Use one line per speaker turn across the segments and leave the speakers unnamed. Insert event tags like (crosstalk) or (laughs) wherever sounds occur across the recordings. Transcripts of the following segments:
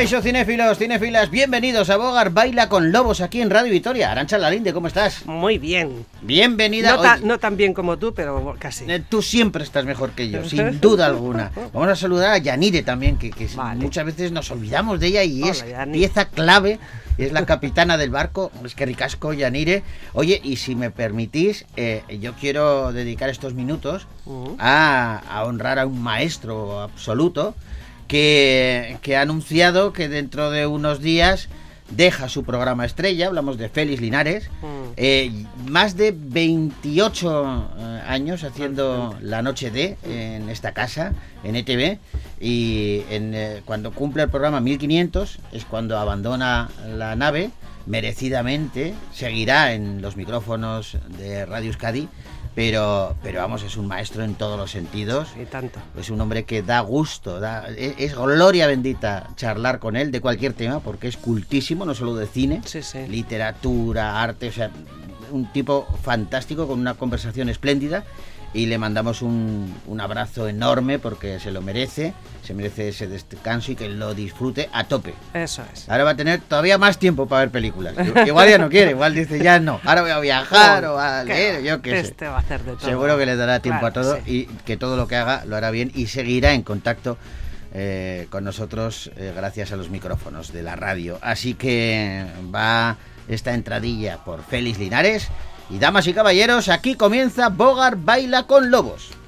Caixo cinéfilos, cinéfilas, bienvenidos a Bogar Baila con Lobos aquí en Radio Vitoria. Arancha Lalinde, ¿cómo estás?
Muy bien.
Bienvenida.
No, ta- no tan bien como tú, pero casi.
eh, Tú siempre estás mejor que yo, (laughs) sin duda alguna. Vamos a saludar a Yanire también, que, que
Vale.
muchas veces nos olvidamos de ella y
Hola,
es
Yani.
pieza clave, es la capitana del barco. Es que ricasco, Yanire. Oye, y si me permitís, eh, yo quiero dedicar estos minutos a, a honrar a un maestro absoluto que, que ha anunciado que dentro de unos días deja su programa estrella, hablamos de Félix Linares,
Mm.
eh, más de 28 eh, años haciendo la noche D en esta casa, en ETV, y en, eh, cuando cumple el programa 1500 es cuando abandona la nave, merecidamente, seguirá en los micrófonos de Radio Euskadi, pero, pero vamos, es un maestro en todos los sentidos.
Y tanto.
Es un hombre que da gusto, da- es, es gloria bendita charlar con él de cualquier tema, porque es cultísimo, no solo de cine,
Sí, sí.
literatura, arte, o sea, un tipo fantástico con una conversación espléndida. Y le mandamos un, un abrazo enorme porque se lo merece, se merece ese descanso y que lo disfrute a tope.
Eso es.
Ahora va a tener todavía más tiempo para ver películas. Igual ya no quiere, igual dice ya no. Ahora voy a viajar o a
¿Qué
leer, yo qué sé.
Este va a hacer de todo.
Seguro que le dará tiempo a todo
sí.
y que todo lo que haga lo hará bien y seguirá en contacto eh, con nosotros eh, gracias a los micrófonos de la radio. Así que va esta entradilla por Félix Linares. Y damas y caballeros, aquí comienza Bogar Baila con Lobos.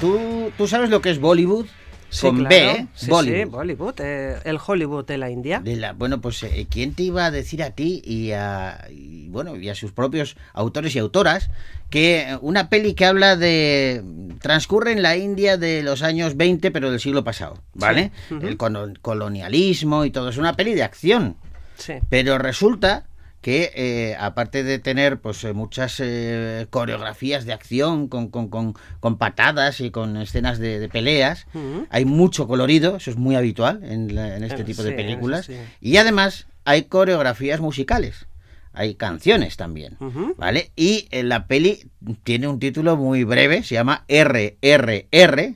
¿Tú, tú sabes lo que es Bollywood?
Sí,
Con
claro.
B, ¿eh?
Sí,
Bollywood.
sí, Bollywood. eh, el Hollywood de la India.
De la, bueno, pues eh, ¿quién te iba a decir a ti y a, y, bueno, y a sus propios autores y autoras que una peli que habla de... transcurre en la India de los años 20, pero del siglo pasado, ¿vale?
Sí.
El colonialismo y todo, es una peli de acción,
Sí.
pero resulta que eh, aparte de tener pues eh, muchas eh, coreografías de acción con, con, con- con patadas y con escenas de, de peleas, hay mucho colorido, eso es muy habitual en, la- en este
Eh,
tipo de películas.
sí.
Y además hay coreografías musicales. Hay canciones también. ¿vale? Y la peli tiene un título muy breve, se llama RRR,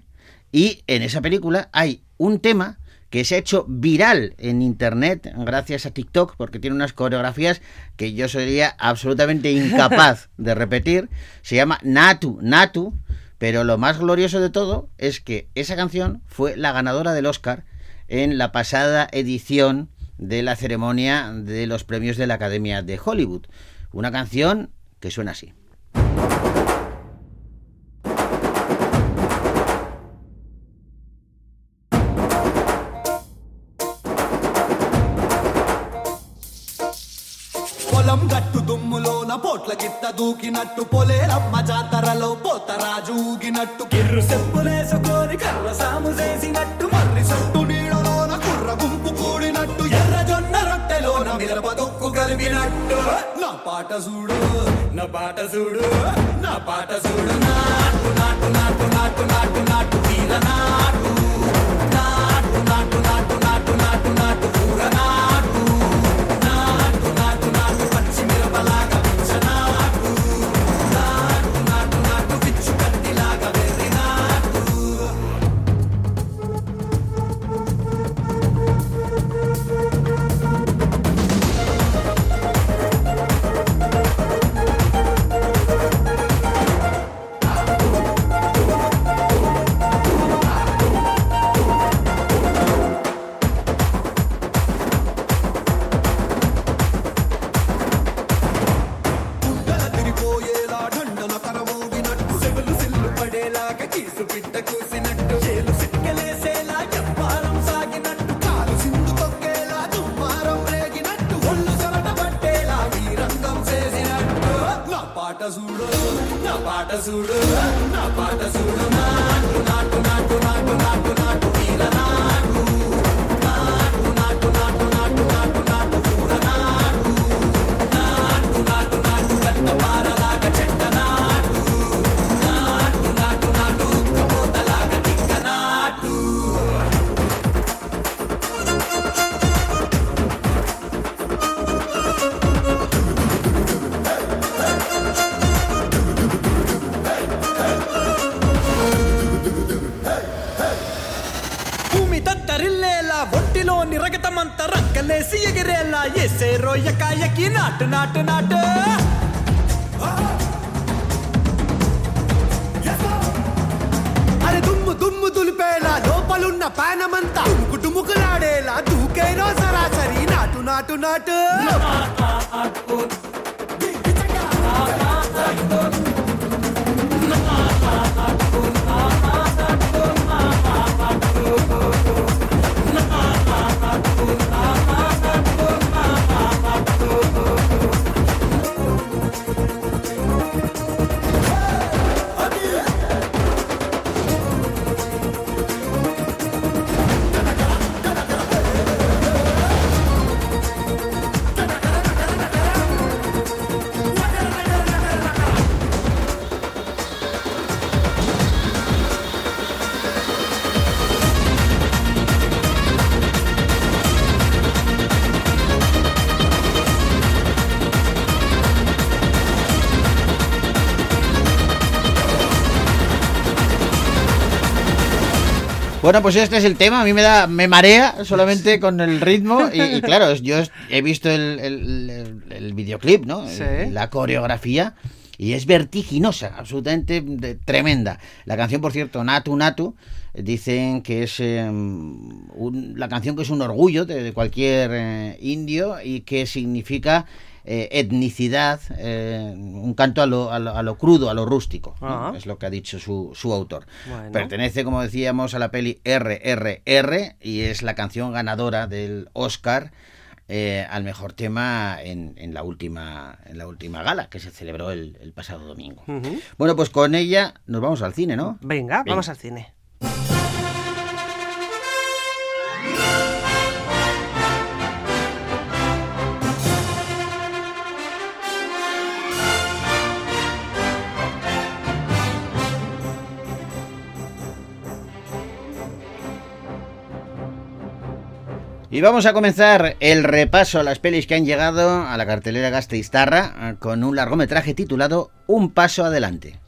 y en esa película hay un tema que se ha hecho viral en internet gracias a TikTok, porque tiene unas coreografías que yo sería absolutamente incapaz (laughs) de repetir. Se llama Natu, Natu, pero lo más glorioso de todo es que esa canción fue la ganadora del Oscar en la pasada edición de la ceremonia de los premios de la Academia de Hollywood. Una canción que suena así.
గిత్త దూకినట్టు పొలేరమ్మ జాతరలో పోతరాజు ఊగినట్టు. కిర్రు చెప్పులేసుకొని కర్ర సాము చేసినట్టు మర్రి సొట్టు నీడలోన కుర్ర గుంపు కూడినట్టు ఎర్ర జొన్న రొట్టెలోన మిరప దొక్కు కలిపినట్టు. నా పాట చూడు నా పాట చూడు నా పాట చూడు. నాటు నాటు నాటు నాటు నాటు. చూడు నా పాట చూడు నా పాట చూడు నాటు నాటు నాటు నాటు నాటు నాటు. నాటు నాటు నాటు. అరే దుమ్ము దుమ్ము దులిపేలా లోపలున్న పానమంతా డుముకు డుముకులాడేలా దూకేరో సరాసరి నాటు నాటు నాటు.
Bueno, pues este es el tema. A mí me da, me marea solamente con el ritmo. (laughs) Y, y claro, yo he visto el, el- el- el videoclip, ¿no?
Sí.
La coreografía. Y es vertiginosa, absolutamente de- tremenda. La canción, por cierto, Natu Natu, dicen que es eh, un- la canción que es un orgullo de, de cualquier eh, indio y que significa eh, etnicidad, eh, un canto a lo, a lo- a lo crudo, a lo rústico. ¿no?
Ah.
Es lo que ha dicho su, su autor.
Bueno.
Pertenece, como decíamos, a la peli RRR y es la canción ganadora del Oscar eh, al mejor tema en, en la última, en la última gala que se celebró el, el pasado domingo. Bueno, pues con ella nos vamos al cine, ¿no?
Venga, vamos al cine.
Y vamos a comenzar el repaso a las pelis que han llegado a la cartelera Gasteiztarra eh, con un largometraje titulado Un paso adelante.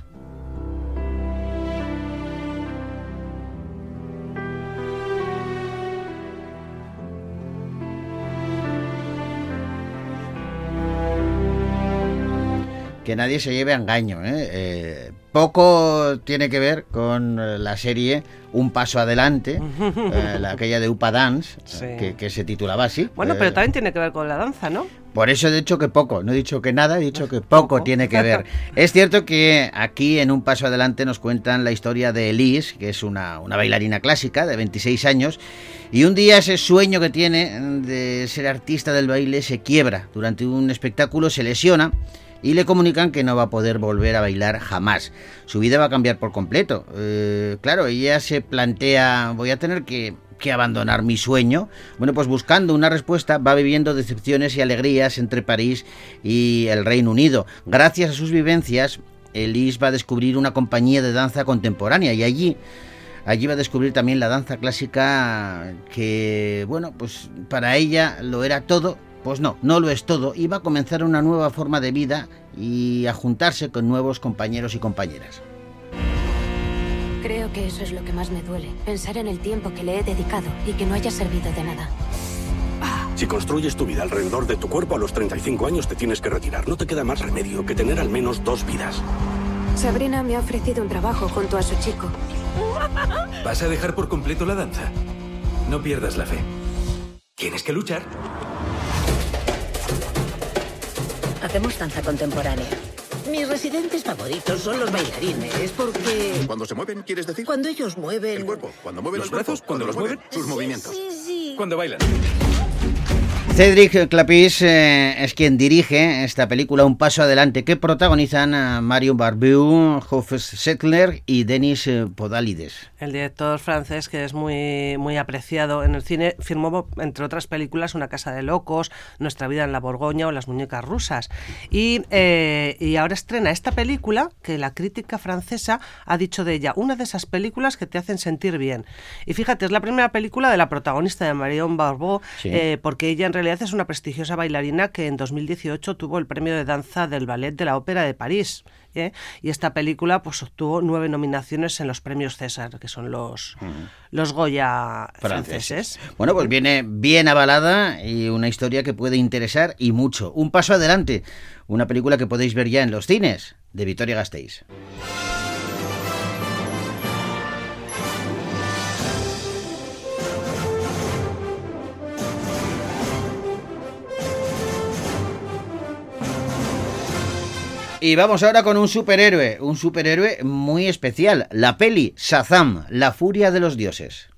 que nadie se lleve a engaño. ¿eh? Eh, poco tiene que ver con eh, la serie Un Paso Adelante, (laughs) eh, la, aquella de Upa Dance, eh,
Sí.
que, que se titulaba así.
Bueno,
Eh,
pero también tiene que ver con la danza, ¿no?
Por eso he dicho que poco, no he dicho que nada, he dicho (laughs) que poco,
Poco.
tiene que ver. (laughs) es cierto que aquí en Un Paso Adelante nos cuentan la historia de Elise, que es una, una bailarina clásica de 26 años, y un día ese sueño que tiene de ser artista del baile se quiebra. Durante un espectáculo se lesiona y le comunican que no va a poder volver a bailar jamás. Su vida va a cambiar por completo. Eh, claro, ella se plantea, voy a tener que, que abandonar mi sueño. Bueno, pues buscando una respuesta va viviendo decepciones y alegrías entre París y el Reino Unido. Gracias a sus vivencias, Elise va a descubrir una compañía de danza contemporánea y allí Allí va a descubrir también la danza clásica que, bueno, pues para ella lo era todo, pues no, no lo es todo, y va a comenzar una nueva forma de vida y a juntarse con nuevos compañeros y compañeras.
Creo que eso es lo que más me duele. Pensar en el tiempo que le he dedicado y que no haya servido de nada.
Si construyes tu vida alrededor de tu cuerpo a los 35 años te tienes que retirar. No te queda más remedio que tener al menos dos vidas.
Sabrina me ha ofrecido un trabajo junto a su chico.
¿Vas a dejar por completo la danza? No pierdas la fe. Tienes que luchar.
Hacemos danza contemporánea. Mis residentes favoritos son los bailarines, porque
Cuando se mueven, ¿quieres decir?
cuando ellos mueven...
El cuerpo. Cuando mueven
¿Los brazos? Cuando los mueven.
sus
Sí,
movimientos.
Sí, sí.
Cuando bailan.
Cedric Clapis eh, es quien dirige esta película Un Paso Adelante que protagonizan a Marion Barbeau, Hofes Settler y Denis eh, Podalides.
El director francés, que es muy, muy apreciado en el cine, firmó, entre otras películas, Una casa de locos, Nuestra vida en la Borgoña o Las muñecas rusas. Y, eh, y ahora estrena esta película que la crítica francesa ha dicho de ella, una de esas películas que te hacen sentir bien. Y fíjate, es la primera película de la protagonista de Marion Barbeau,
Sí.
eh, porque ella en realidad es una prestigiosa bailarina que en 2018 tuvo el premio de danza del Ballet de la Ópera de París. ¿eh? Y esta película pues obtuvo nueve nominaciones en los premios César, que son los, los Goya franceses.
Bueno, pues viene bien avalada y una historia que puede interesar y mucho. Un paso adelante, una película que podéis ver ya en los cines de Victoria Gasteiz. Y vamos ahora con un superhéroe, un superhéroe muy especial, la peli Shazam, la furia de los dioses.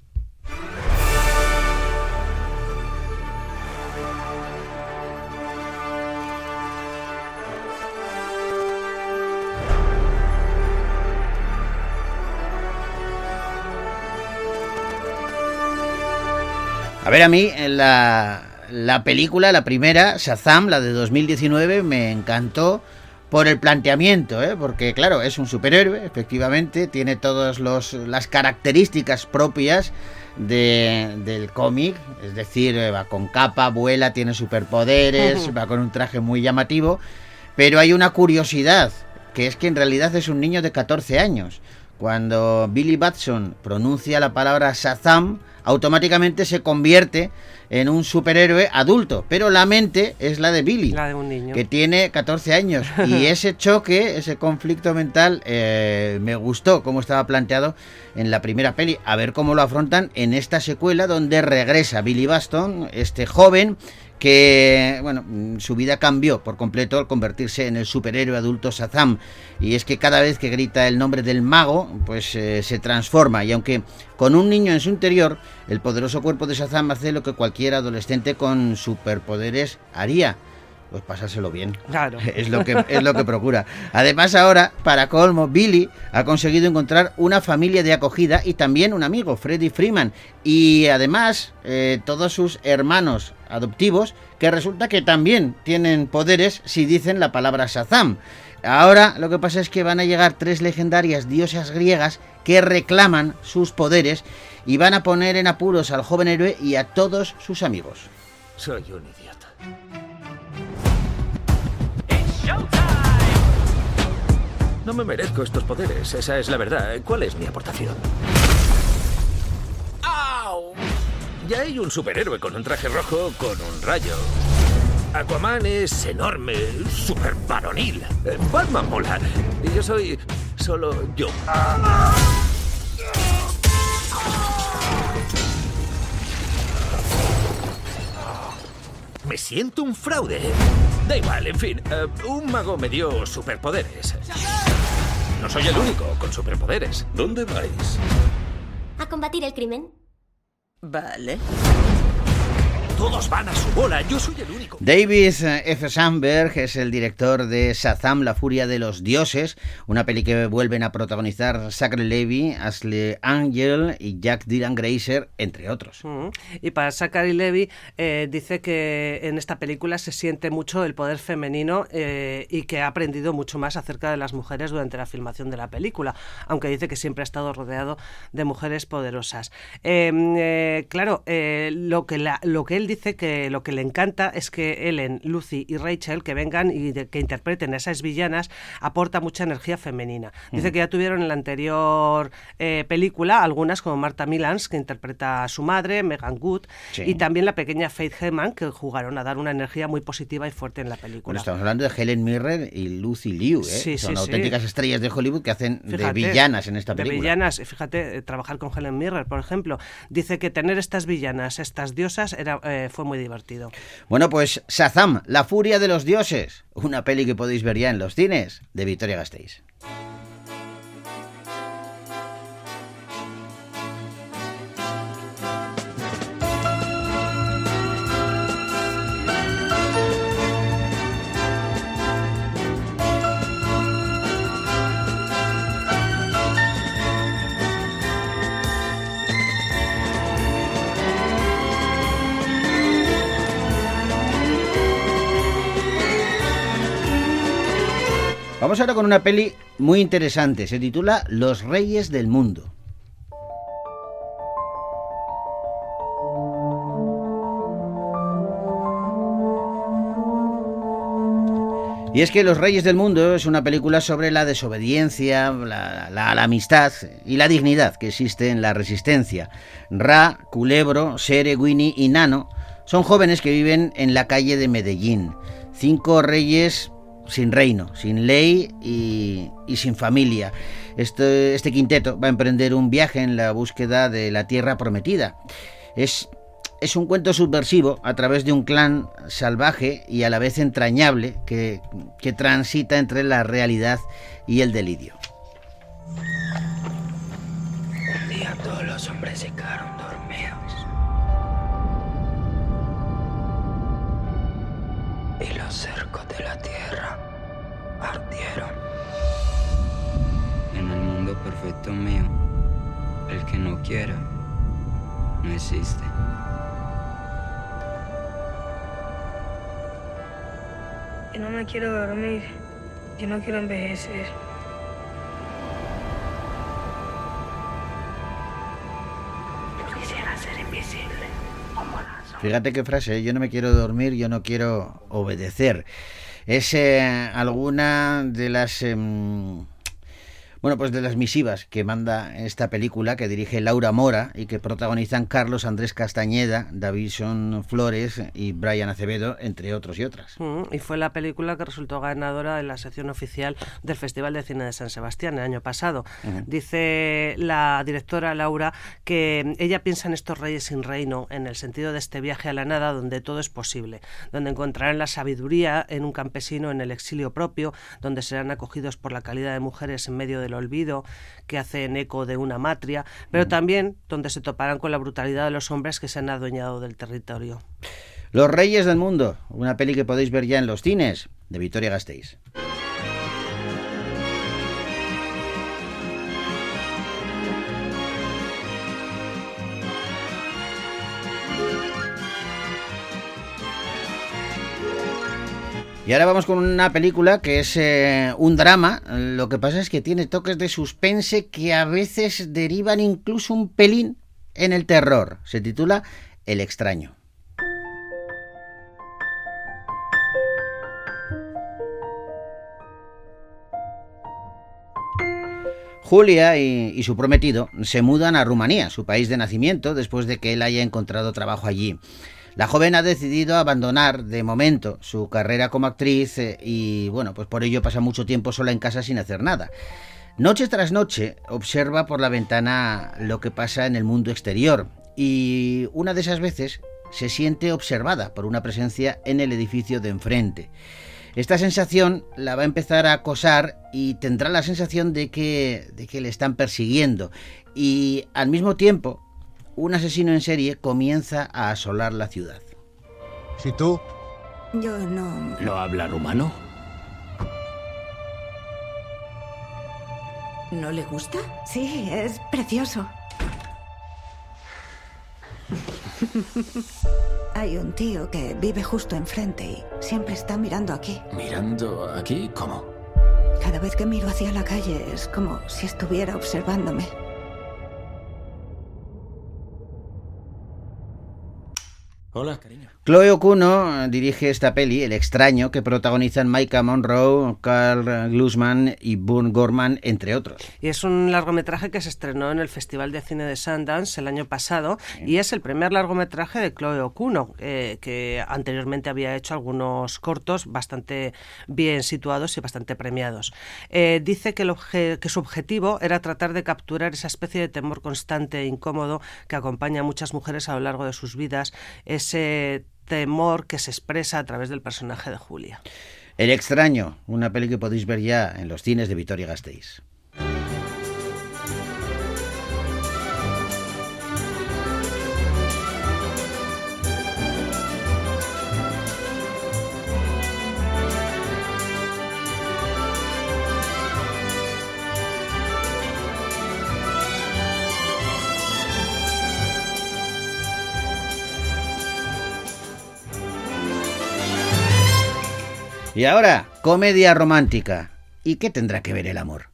A ver, a mí en la, la película, la primera, Shazam, la de 2019, me encantó por el planteamiento, ¿eh? porque claro, es un superhéroe, efectivamente, tiene todas las características propias de- del cómic, es decir, eh, va con capa, vuela, tiene superpoderes, va con un traje muy llamativo, pero hay una curiosidad, que es que en realidad es un niño de 14 años. Cuando Billy Batson pronuncia la palabra Shazam, automáticamente se convierte en un superhéroe adulto, pero la mente es la de Billy,
La de un niño.
que tiene 14 años. (laughs) Y ese choque, ese conflicto mental, eh, me gustó cómo estaba planteado en la primera peli. A ver cómo lo afrontan en esta secuela donde regresa Billy Baston, este joven que, bueno, mm, su vida cambió por completo al convertirse en el superhéroe adulto Shazam. Y es que cada vez que grita el nombre del mago, pues eh, se transforma. Y aunque con un niño en su interior, el poderoso cuerpo de Shazam hace lo que cualquier adolescente con superpoderes haría. Pues pasárselo bien.
Claro. (laughs)
Es lo que es lo que procura. Además ahora, para colmo, Billy ha conseguido encontrar una familia de acogida y también un amigo, Freddy Freeman, y además eh, todos sus hermanos adoptivos que resulta que también tienen poderes si dicen la palabra Shazam. Ahora lo que pasa es que van a llegar tres legendarias diosas griegas que reclaman sus poderes y van a poner en apuros al joven héroe y a todos sus amigos.
Soy un idiota. No me merezco estos poderes, esa es la verdad. ¿Cuál es mi aportación? ¡Au! Ya hay un superhéroe con un traje rojo con un rayo. Aquaman es enorme, super varonil. Batman mola. Y yo soy solo yo. Me siento un fraude. Da igual, en fin. eh, un mago me dio superpoderes. No soy el único con superpoderes.
¿Dónde vais?
A combatir el crimen.
Vale.
Todos van a su bola. Yo soy el único.
David eh, F. Sandberg es el director de Shazam, la furia de los dioses, una peli que vuelven a protagonizar Zachary Levy, Ashley Angel y Jack Dylan Grazer, entre otros.
Mm. Y para Zachary Levy eh, dice que en esta película se siente mucho el poder femenino eh, y que ha aprendido mucho más acerca de las mujeres durante la filmación de la película, aunque dice que siempre ha estado rodeado de mujeres poderosas. Eh, eh, claro, eh, lo, que la- lo que él dice que lo que le encanta es que Ellen, Lucy y Rachel que vengan y de- que interpreten a esas villanas aporta mucha energía femenina. Dice que ya tuvieron en la anterior eh, película algunas como Marta Milans que interpreta a su madre, Megan Good
Sí.
y también la pequeña Faith Heman que jugaron a dar una energía muy positiva y fuerte en la
Bueno,
película.
estamos hablando de Helen Mirren y Lucy Liu, ¿eh?
Sí,
son
sí,
auténticas estrellas de Hollywood que hacen de villanas en esta
de
película.
villanas, y fíjate, eh, trabajar con Helen Mirren, por ejemplo, dice que tener estas villanas, estas diosas, era, eh, fue muy divertido.
Bueno, pues Shazam, la furia de los dioses, una peli que podéis ver ya en los cines de Victoria Gasteiz. Vamos ahora con una peli muy interesante. Se titula Los Reyes del Mundo. Y es que Los Reyes del Mundo es una película sobre la desobediencia, la, amistad y la dignidad que existe en la resistencia. Ra, Culebro, Sere, Winnie y Nano son jóvenes que viven en la calle de Medellín. Cinco reyes sin reino, sin ley y, sin familia. Este, este quinteto va a emprender un viaje en la búsqueda de la tierra prometida. Es un cuento subversivo a través de un clan salvaje y a la vez entrañable que, transita entre la realidad y el delirio.
Un día todos los hombres se
perfecto mío, el que no quiera, no existe.
Yo no me quiero dormir. Yo no quiero envejecer. Yo quisiera ser invisible. Como las sombras.
Fíjate qué frase, ¿eh? yo no me quiero dormir, yo no quiero obedecer. Es eh, alguna de las... em, bueno, pues de las misivas que manda esta película que dirige Laura Mora y que protagonizan Carlos Andrés Castañeda, Davison Flores y Brian Acevedo, entre otros y otras.
Mm, Y fue la película que resultó ganadora en la sección oficial del Festival de Cine de San Sebastián el año pasado. Dice la directora Laura que ella piensa en estos reyes sin reino, en el sentido de este viaje a la nada donde todo es posible, donde encontrarán la sabiduría en un campesino en el exilio propio, donde serán acogidos por la calidad de mujeres en medio del olvido, que hacen eco de una matria, pero también donde se toparán con la brutalidad de los hombres que se han adueñado del territorio.
Los Reyes del Mundo, una peli que podéis ver ya en los cines, de Victoria Gasteiz. Y ahora vamos con una película que es eh, un drama. Lo que pasa es que tiene toques de suspense que a veces derivan incluso un pelín en el terror. Se titula El extraño. Julia y, y su prometido se mudan a Rumanía, su país de nacimiento, después de que él haya encontrado trabajo allí. La joven ha decidido abandonar de momento su carrera como actriz eh, y bueno, pues por ello pasa mucho tiempo sola en casa sin hacer nada. Noche tras noche observa por la ventana lo que pasa en el mundo exterior y una de esas veces se siente observada por una presencia en el edificio de enfrente. Esta sensación la va a empezar a acosar y tendrá la sensación de que, de que le están persiguiendo. Y al mismo tiempo, un asesino en serie comienza a asolar la ciudad.
Si tú
Yo no.
¿No habla rumano?
¿No le gusta? Sí, es precioso. Hay un tío que vive justo enfrente y siempre está mirando aquí.
¿Mirando aquí? ¿Cómo?
Cada vez que miro hacia la calle es como si estuviera observándome.
Hola, cariño.
Chloe Okuno dirige esta peli, El extraño, que protagonizan Micah Monroe, Carl Glusman y Boone Gorman, entre otros.
Y es un largometraje que se estrenó en el Festival de Cine de Sundance el año pasado y es el primer largometraje de Chloe Okuno, eh, que anteriormente había hecho algunos cortos bastante bien situados y bastante premiados. Eh, dice que, el obje- que su objetivo era tratar de capturar esa especie de temor constante e incómodo que acompaña a muchas mujeres a lo largo de sus vidas, ese temor que se expresa a través del personaje de Julia.
El extraño, una peli que podéis ver ya en los cines de Vitoria Gasteiz. Y ahora, comedia romántica. ¿Y qué tendrá que ver el amor?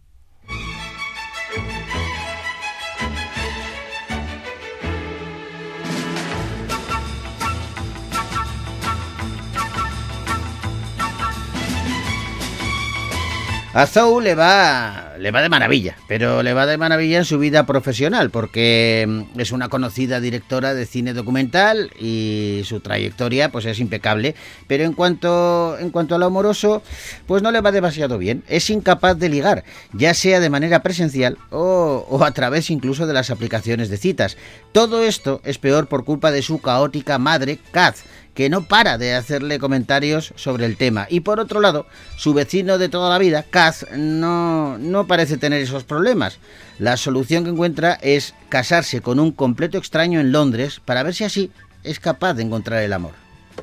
A Zou le va, le va de maravilla, pero le va de maravilla en su vida profesional, porque mm, es una conocida directora de cine documental y su trayectoria pues es impecable, pero en cuanto, en cuanto a lo amoroso, pues no le va demasiado bien. Es incapaz de ligar, ya sea de manera presencial o, a través incluso de las aplicaciones de citas. Todo esto es peor por culpa de su caótica madre, Kaz, que no para de hacerle comentarios sobre el tema. Y por otro lado, su vecino de toda la vida, Kaz, no, no parece tener esos problemas. La solución que encuentra es casarse con un completo extraño en Londres para ver si así es capaz de encontrar el amor.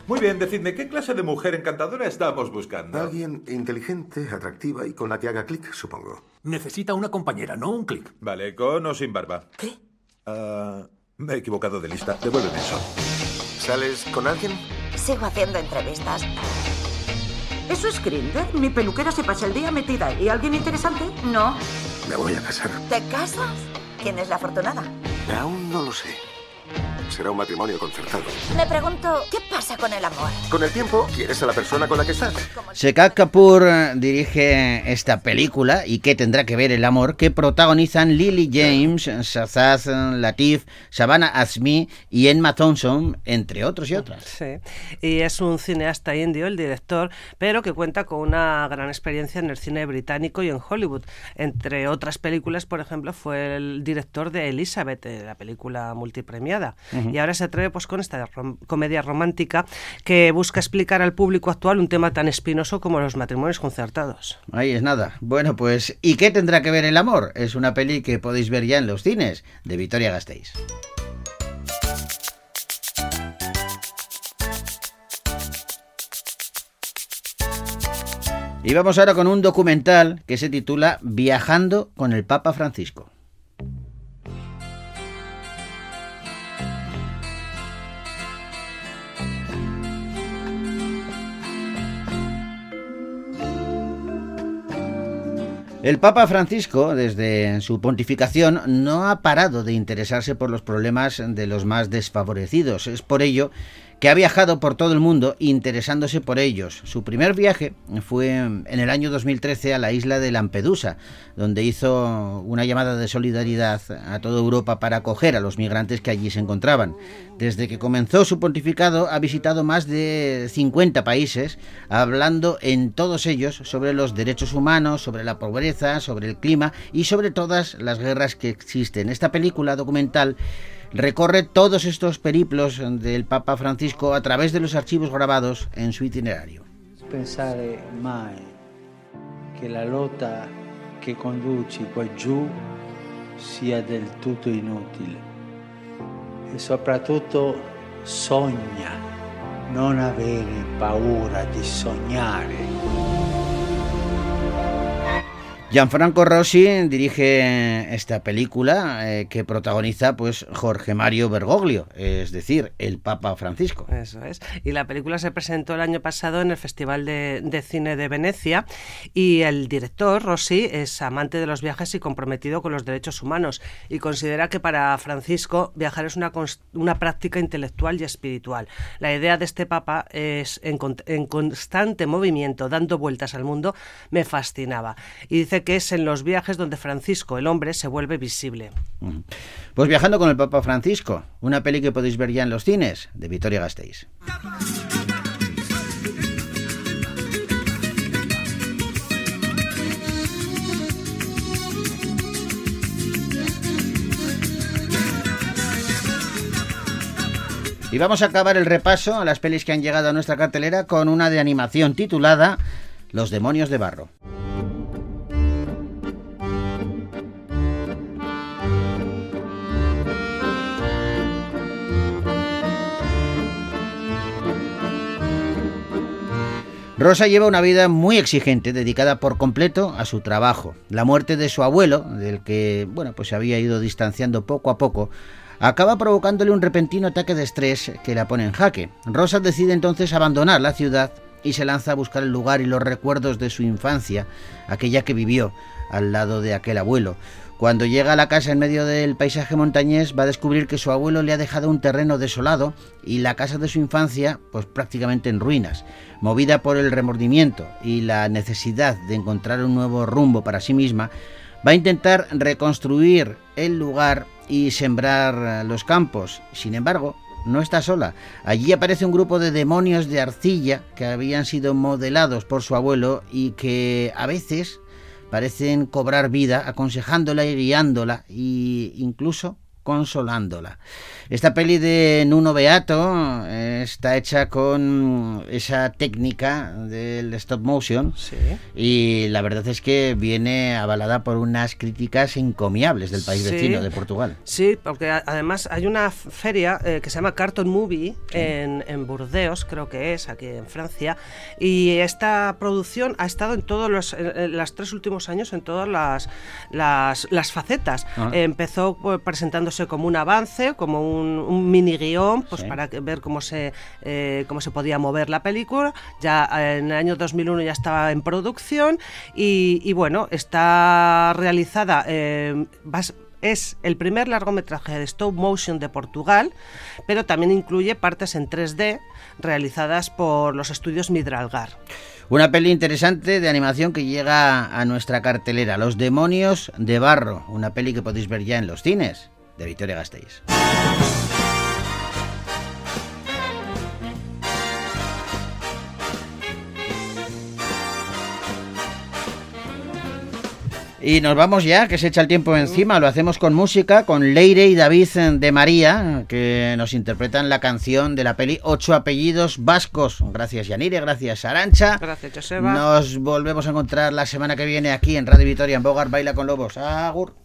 Muy bien, decidme, ¿qué clase de mujer encantadora estamos buscando?
Alguien inteligente, atractiva y con la que haga clic, supongo.
Necesita una compañera, no un clic. Vale, con o sin barba. ¿Qué? me he equivocado de lista. Devuélveme eso.
¿Sales con alguien?
Sigo haciendo entrevistas. ¿Eso es Grinder? Mi peluquera se pasa el día metida ahí. ¿Alguien interesante? No.
Me voy a casar.
¿Te casas? ¿Quién es la afortunada?
Aún no lo sé. Será un matrimonio concertado.
Me pregunto, ¿qué pasa con el amor?
Con el tiempo, quieres a la persona con la que estás.
Sekak Kapoor eh, dirige esta película y qué tendrá que ver el amor que protagonizan Lily James, Shazad Latif, Savannah Azmi y Emma Thompson, entre otros y otras.
Sí, y es un cineasta indio, el director, pero que cuenta con una gran experiencia en el cine británico y en Hollywood. Entre otras películas, por ejemplo, fue el director de Elizabeth, eh, la película multipremiada. Y ahora se atreve pues con esta rom- comedia romántica que busca explicar al público actual un tema tan espinoso como los matrimonios concertados.
Ahí es nada. Bueno, pues ¿y qué tendrá que ver el amor? Es una peli que podéis ver ya en los cines de Victoria Gasteiz. Y vamos ahora con un documental que se titula Viajando con el Papa Francisco. El Papa Francisco, desde su pontificación, no ha parado de interesarse por los problemas de los más desfavorecidos. Es por ello que ha viajado por todo el mundo interesándose por ellos. Su primer viaje fue en el año 2013 a la isla de Lampedusa, donde hizo una llamada de solidaridad a toda Europa para acoger a los migrantes que allí se encontraban. Desde que comenzó su pontificado ha visitado más de 50 países, hablando en todos ellos sobre los derechos humanos, sobre la pobreza, sobre el clima y sobre todas las guerras que existen. Esta película documental recorre todos estos periplos del Papa Francisco a través de los archivos grabados en su itinerario.
pensare mai che la lotta che conduci qua giù sia del tutto inutile e soprattutto sogna, non avere paura di sognare.
Gianfranco Rossi dirige esta película eh, que protagoniza pues Jorge Mario Bergoglio, es decir, el Papa Francisco.
Eso es. Y la película se presentó el año pasado en el Festival de, Cine de Venecia y el director, Rossi, es amante de los viajes y comprometido con los derechos humanos y considera que para Francisco viajar es una, una práctica intelectual y espiritual. La idea de este Papa es en, en constante movimiento, dando vueltas al mundo, me fascinaba. Y dice que es en los viajes donde Francisco, el hombre, se vuelve visible.
Pues viajando con el Papa Francisco, una peli que podéis ver ya en los cines de Victoria Gasteiz. Y vamos a acabar el repaso a las pelis que han llegado a nuestra cartelera con una de animación titulada Los demonios de barro. Rosa lleva una vida muy exigente, dedicada por completo a su trabajo. La muerte de su abuelo, del que, bueno, pues se había ido distanciando poco a poco, acaba provocándole un repentino ataque de estrés que la pone en jaque. Rosa decide entonces abandonar la ciudad y se lanza a buscar el lugar y los recuerdos de su infancia, aquella que vivió al lado de aquel abuelo. Cuando llega a la casa en medio del paisaje montañés va a descubrir que su abuelo le ha dejado un terreno desolado y la casa de su infancia pues prácticamente en ruinas. Movida por el remordimiento y la necesidad de encontrar un nuevo rumbo para sí misma, va a intentar reconstruir el lugar y sembrar los campos. Sin embargo, no está sola. Allí aparece un grupo de demonios de arcilla que habían sido modelados por su abuelo y que a veces parecen cobrar vida aconsejándola y guiándola e incluso consolándola. Esta peli de Nuno Beato eh, está hecha con esa técnica del stop motion
Sí.
y la verdad es que viene avalada por unas críticas encomiables del país
Sí.
vecino de Portugal.
Sí, porque además hay una feria eh, que se llama Cartoon Movie en, en Burdeos, creo que es, aquí en Francia, y esta producción ha estado en todos los en- los tres últimos años en todas las, las, las facetas.
Ah.
Eh, empezó pues, como un avance, como un, un mini guion, pues
Sí.
para ver cómo se, eh, cómo se podía mover la película. Ya eh, en el año 2001 ya estaba en producción y, y bueno, está realizada... eh, es el primer largometraje de stop motion de Portugal, pero también incluye partes en 3D realizadas por los estudios Midralgar.
Una peli interesante de animación que llega a nuestra cartelera, Los demonios de barro, una peli que podéis ver ya en los cines de Victoria Gasteiz. Y nos vamos ya, que se echa el tiempo encima. Lo hacemos con música, con Leire y David de María, que nos interpretan la canción de la peli Ocho apellidos vascos. Gracias Yanire, gracias Arancha.
Gracias, Joseba.
Nos volvemos a encontrar la semana que viene aquí en Radio Vitoria, en Bogar Baila con Lobos. Agur.